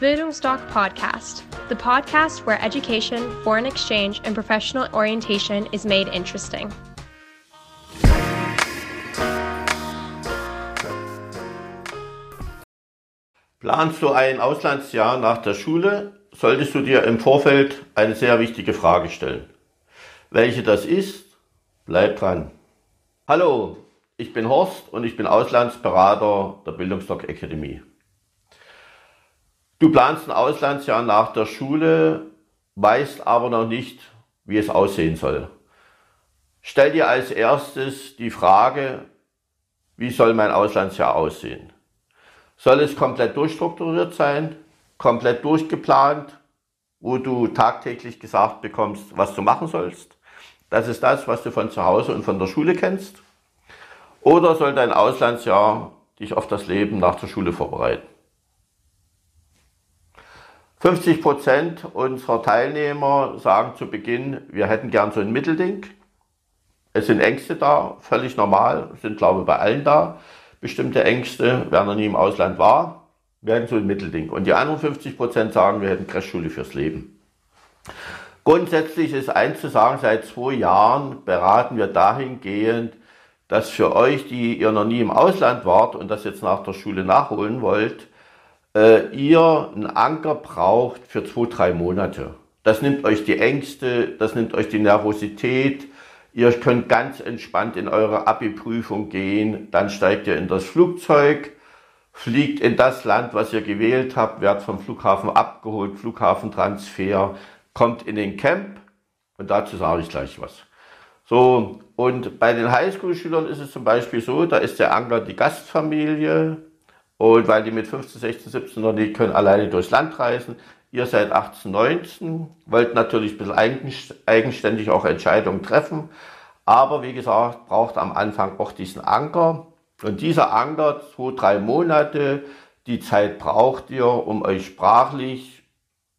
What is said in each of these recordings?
Bildungsdoc Podcast, the podcast where education, foreign exchange, and professional orientation is made interesting. Planst du ein Auslandsjahr nach der Schule, solltest du dir im Vorfeld eine sehr wichtige Frage stellen. Welche das ist, bleib dran. Hallo, ich bin Horst und ich bin Auslandsberater der Bildungsdoc Academy. Du planst ein Auslandsjahr nach der Schule, weißt aber noch nicht, wie es aussehen soll. Stell dir als erstes die Frage, wie soll mein Auslandsjahr aussehen? Soll es komplett durchstrukturiert sein, komplett durchgeplant, wo du tagtäglich gesagt bekommst, was du machen sollst? Das ist das, was du von zu Hause und von der Schule kennst. Oder soll dein Auslandsjahr dich auf das Leben nach der Schule vorbereiten? 50 Prozent unserer Teilnehmer sagen zu Beginn, wir hätten gern so ein Mittelding. Es sind Ängste da, völlig normal, sind glaube ich bei allen da. Bestimmte Ängste, wer noch nie im Ausland war, werden so ein Mittelding. Und die anderen 50 Prozent sagen, wir hätten Crashschule fürs Leben. Grundsätzlich ist eins zu sagen, seit zwei Jahren beraten wir dahingehend, dass für euch, die ihr noch nie im Ausland wart und das jetzt nach der Schule nachholen wollt, äh, ihr einen Anker braucht für zwei, drei Monate. Das nimmt euch die Ängste, das nimmt euch die Nervosität. Ihr könnt ganz entspannt in eure Abi-Prüfung gehen. Dann steigt ihr in das Flugzeug, fliegt in das Land, was ihr gewählt habt, werdet vom Flughafen abgeholt, Flughafentransfer, kommt in den Camp. Und dazu sage ich gleich was. So, und bei den Highschool-Schülern ist es zum Beispiel so, da ist der Anker die Gastfamilie, und weil die mit 15, 16, 17 noch nicht können alleine durchs Land reisen, ihr seid 18, 19, wollt natürlich ein bisschen eigenständig auch Entscheidungen treffen. Aber wie gesagt, braucht am Anfang auch diesen Anker. Und dieser Anker, zwei, drei Monate, die Zeit braucht ihr, um euch sprachlich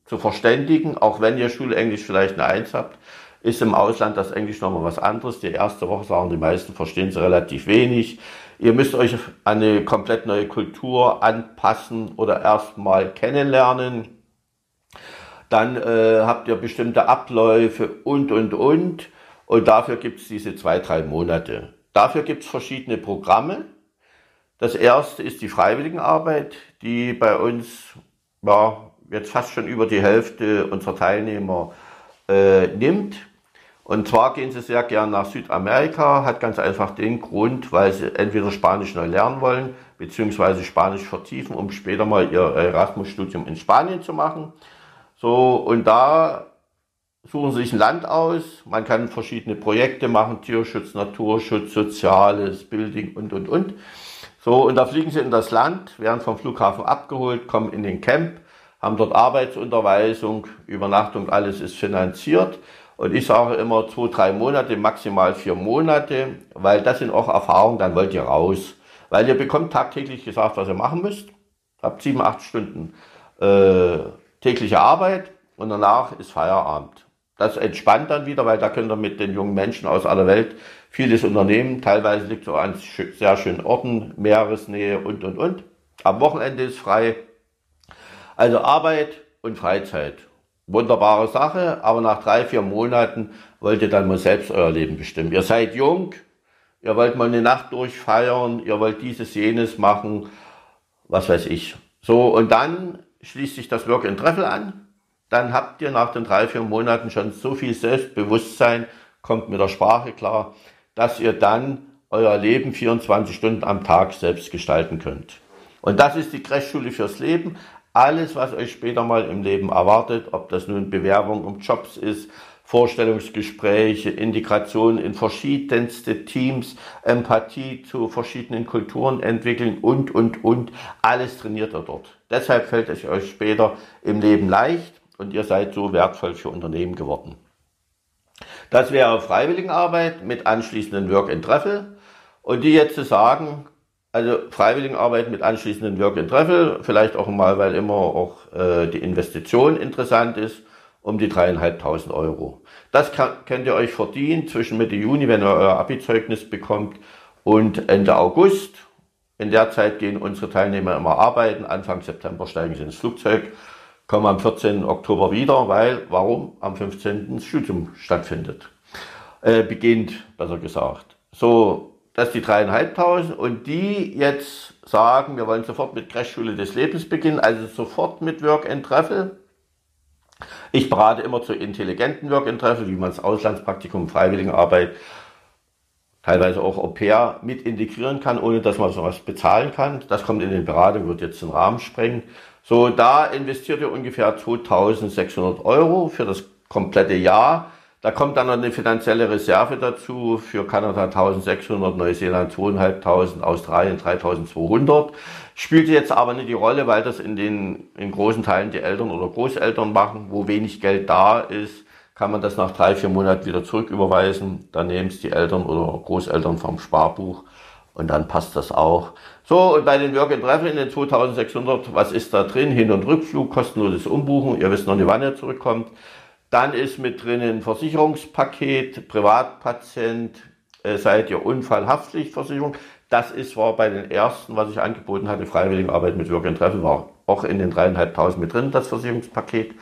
zu verständigen, auch wenn ihr Schulenglisch vielleicht eine Eins habt, ist im Ausland das Englisch nochmal was anderes. Die erste Woche sagen die meisten, verstehen sie relativ wenig. Ihr müsst euch an eine komplett neue Kultur anpassen oder erstmal kennenlernen. Dann äh, habt ihr bestimmte Abläufe und, und, und. Und dafür gibt es diese zwei, drei Monate. Dafür gibt es verschiedene Programme. Das erste ist die Freiwilligenarbeit, die bei uns ja, jetzt fast schon über die Hälfte unserer Teilnehmer äh, nimmt. Und zwar gehen sie sehr gern nach Südamerika, hat ganz einfach den Grund, weil sie entweder Spanisch neu lernen wollen, beziehungsweise Spanisch vertiefen, um später mal ihr Erasmus-Studium in Spanien zu machen. So, und da suchen sie sich ein Land aus. Man kann verschiedene Projekte machen, Tierschutz, Naturschutz, Soziales, Building und, und, und. So, und da fliegen sie in das Land, werden vom Flughafen abgeholt, kommen in den Camp, haben dort Arbeitsunterweisung, Übernachtung, alles ist finanziert. Und ich sage immer zwei, drei Monate, maximal vier Monate, weil das sind auch Erfahrungen, dann wollt ihr raus. Weil ihr bekommt tagtäglich gesagt, was ihr machen müsst. Habt sieben, acht Stunden äh, tägliche Arbeit und danach ist Feierabend. Das entspannt dann wieder, weil da könnt ihr mit den jungen Menschen aus aller Welt vieles unternehmen. Teilweise liegt auch an sehr schönen Orten, Meeresnähe und, und, und. Am Wochenende ist frei. Also Arbeit und Freizeit wunderbare Sache, aber nach drei, vier Monaten wollt ihr dann mal selbst euer Leben bestimmen. Ihr seid jung, ihr wollt mal eine Nacht durchfeiern, ihr wollt dieses, jenes machen, was weiß ich. So, und dann schließt sich das Work and Travel an. Dann habt ihr nach den drei, vier Monaten schon so viel Selbstbewusstsein, kommt mit der Sprache klar, dass ihr dann euer Leben 24 Stunden am Tag selbst gestalten könnt. Und das ist die Crashschule fürs Leben alles, was euch später mal im Leben erwartet, ob das nun Bewerbung um Jobs ist, Vorstellungsgespräche, Integration in verschiedenste Teams, Empathie zu verschiedenen Kulturen entwickeln und, und, und. Alles trainiert er dort. Deshalb fällt es euch später im Leben leicht und ihr seid so wertvoll für Unternehmen geworden. Das wäre Freiwilligenarbeit mit anschließenden Work and Treffel. Und die jetzt zu sagen, also Freiwilligenarbeit mit anschließenden Work and Travel, vielleicht auch mal, weil immer auch äh, die Investition interessant ist, um die dreieinhalbtausend Euro. Das kann, könnt ihr euch verdienen zwischen Mitte Juni, wenn ihr euer Abi-Zeugnis bekommt, und Ende August. In der Zeit gehen unsere Teilnehmer immer arbeiten. Anfang September steigen sie ins Flugzeug, kommen am 14. Oktober wieder, weil, warum? Am 15. das Studium stattfindet. Äh, beginnt, besser gesagt. So, das die dreieinhalbtausend und die jetzt sagen, wir wollen sofort mit Crashschule des Lebens beginnen, also sofort mit Work and Travel. Ich berate immer zu intelligenten Work and Travel, wie man das Auslandspraktikum, Freiwilligenarbeit, teilweise auch Au pair mit integrieren kann, ohne dass man sowas bezahlen kann. Das kommt in den Beratung, wird jetzt den Rahmen sprengen. So, da investiert ihr ungefähr 2600 Euro für das komplette Jahr. Da kommt dann noch eine finanzielle Reserve dazu für Kanada 1600, Neuseeland 2500, Australien 3200. Spielt jetzt aber nicht die Rolle, weil das in den in großen Teilen die Eltern oder Großeltern machen, wo wenig Geld da ist, kann man das nach drei, vier Monaten wieder zurücküberweisen. Dann nehmen es die Eltern oder Großeltern vom Sparbuch und dann passt das auch. So, und bei den Work and Travel in den 2600, was ist da drin? Hin- und Rückflug, kostenloses Umbuchen. Ihr wisst noch nicht, wann ihr zurückkommt. Dann ist mit drin ein Versicherungspaket, Privatpatient, äh, seid ihr Unfallhaftpflichtversicherung. Das ist, war bei den ersten, was ich angeboten hatte, Freiwilligenarbeit mit and Travel, war auch in den dreieinhalbtausend mit drin, das Versicherungspaket.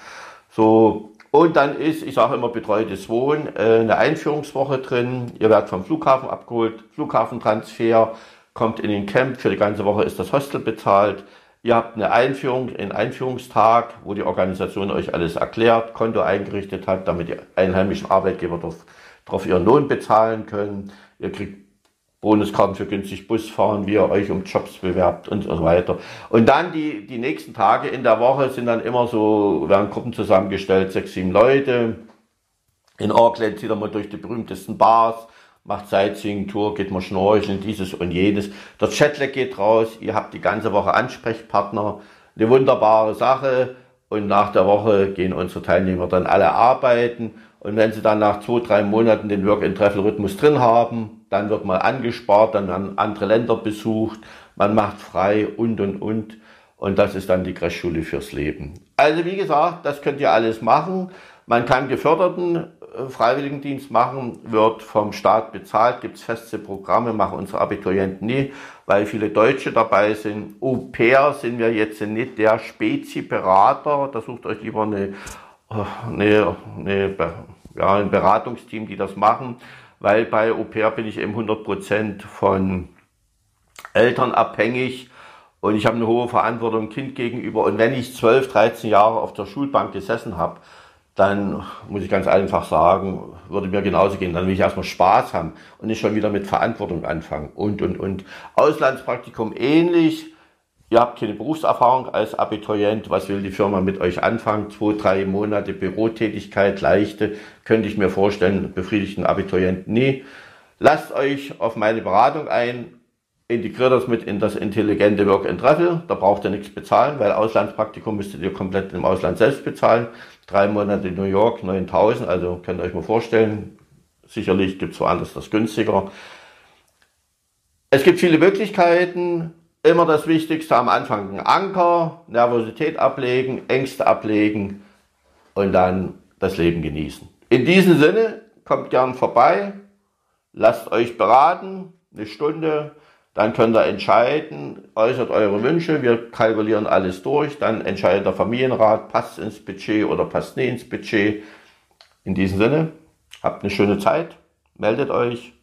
So, und dann ist, ich sage immer, betreutes Wohnen, äh, eine Einführungswoche drin. Ihr werdet vom Flughafen abgeholt, Flughafentransfer, kommt in den Camp, für die ganze Woche ist das Hostel bezahlt. Ihr habt eine Einführung, einen Einführungstag, wo die Organisation euch alles erklärt, Konto eingerichtet hat, damit die einheimischen Arbeitgeber darauf ihren Lohn bezahlen können. Ihr kriegt Bonuskarten für günstig Busfahren, wie ihr euch um Jobs bewerbt und so weiter. Und dann die, die nächsten Tage in der Woche sind dann immer so, werden Gruppen zusammengestellt, sechs, sieben Leute. In Auckland zieht er mal durch die berühmtesten Bars, macht Sightseeing-Tour, geht mal schnorcheln, dieses und jenes. Der Chatlag geht raus, ihr habt die ganze Woche Ansprechpartner, eine wunderbare Sache. Und nach der Woche gehen unsere Teilnehmer dann alle arbeiten. Und wenn sie dann nach zwei, drei Monaten den Work-and-Travel-Rhythmus drin haben, dann wird mal angespart, dann werden andere Länder besucht, man macht frei und, und, und. Und das ist dann die Crashschule fürs Leben. Also wie gesagt, das könnt ihr alles machen. Man kann geförderten Freiwilligendienst machen, wird vom Staat bezahlt, gibt's feste Programme, machen unsere Abiturienten nie, weil viele Deutsche dabei sind. Au pair sind wir jetzt nicht der Spezi-Berater, da sucht euch lieber eine, eine, eine, ja, ein Beratungsteam, die das machen, weil bei Au pair bin ich eben 100% von Eltern abhängig und ich habe eine hohe Verantwortung Kind gegenüber. Und wenn ich 12, 13 Jahre auf der Schulbank gesessen habe, dann muss ich ganz einfach sagen, würde mir genauso gehen. Dann will ich erstmal Spaß haben und nicht schon wieder mit Verantwortung anfangen und, und, und. Auslandspraktikum ähnlich. Ihr habt keine Berufserfahrung als Abiturient. Was will die Firma mit euch anfangen? Zwei, drei Monate Bürotätigkeit, leichte, könnte ich mir vorstellen, befriedigt ein Abiturient nie. Lasst euch auf meine Beratung ein integriert das mit in das intelligente Work and Travel. Da braucht ihr nichts bezahlen, weil Auslandspraktikum müsstet ihr komplett im Ausland selbst bezahlen. Drei Monate in New York, 9000, also könnt ihr euch mal vorstellen. Sicherlich gibt es woanders das günstiger. Es gibt viele Möglichkeiten. Immer das Wichtigste am Anfang ein Anker, Nervosität ablegen, Ängste ablegen und dann das Leben genießen. In diesem Sinne, kommt gern vorbei, lasst euch beraten, eine Stunde, dann könnt ihr entscheiden, äußert eure Wünsche, wir kalkulieren alles durch, dann entscheidet der Familienrat, passt ins Budget oder passt nicht ins Budget. In diesem Sinne, habt eine schöne Zeit, meldet euch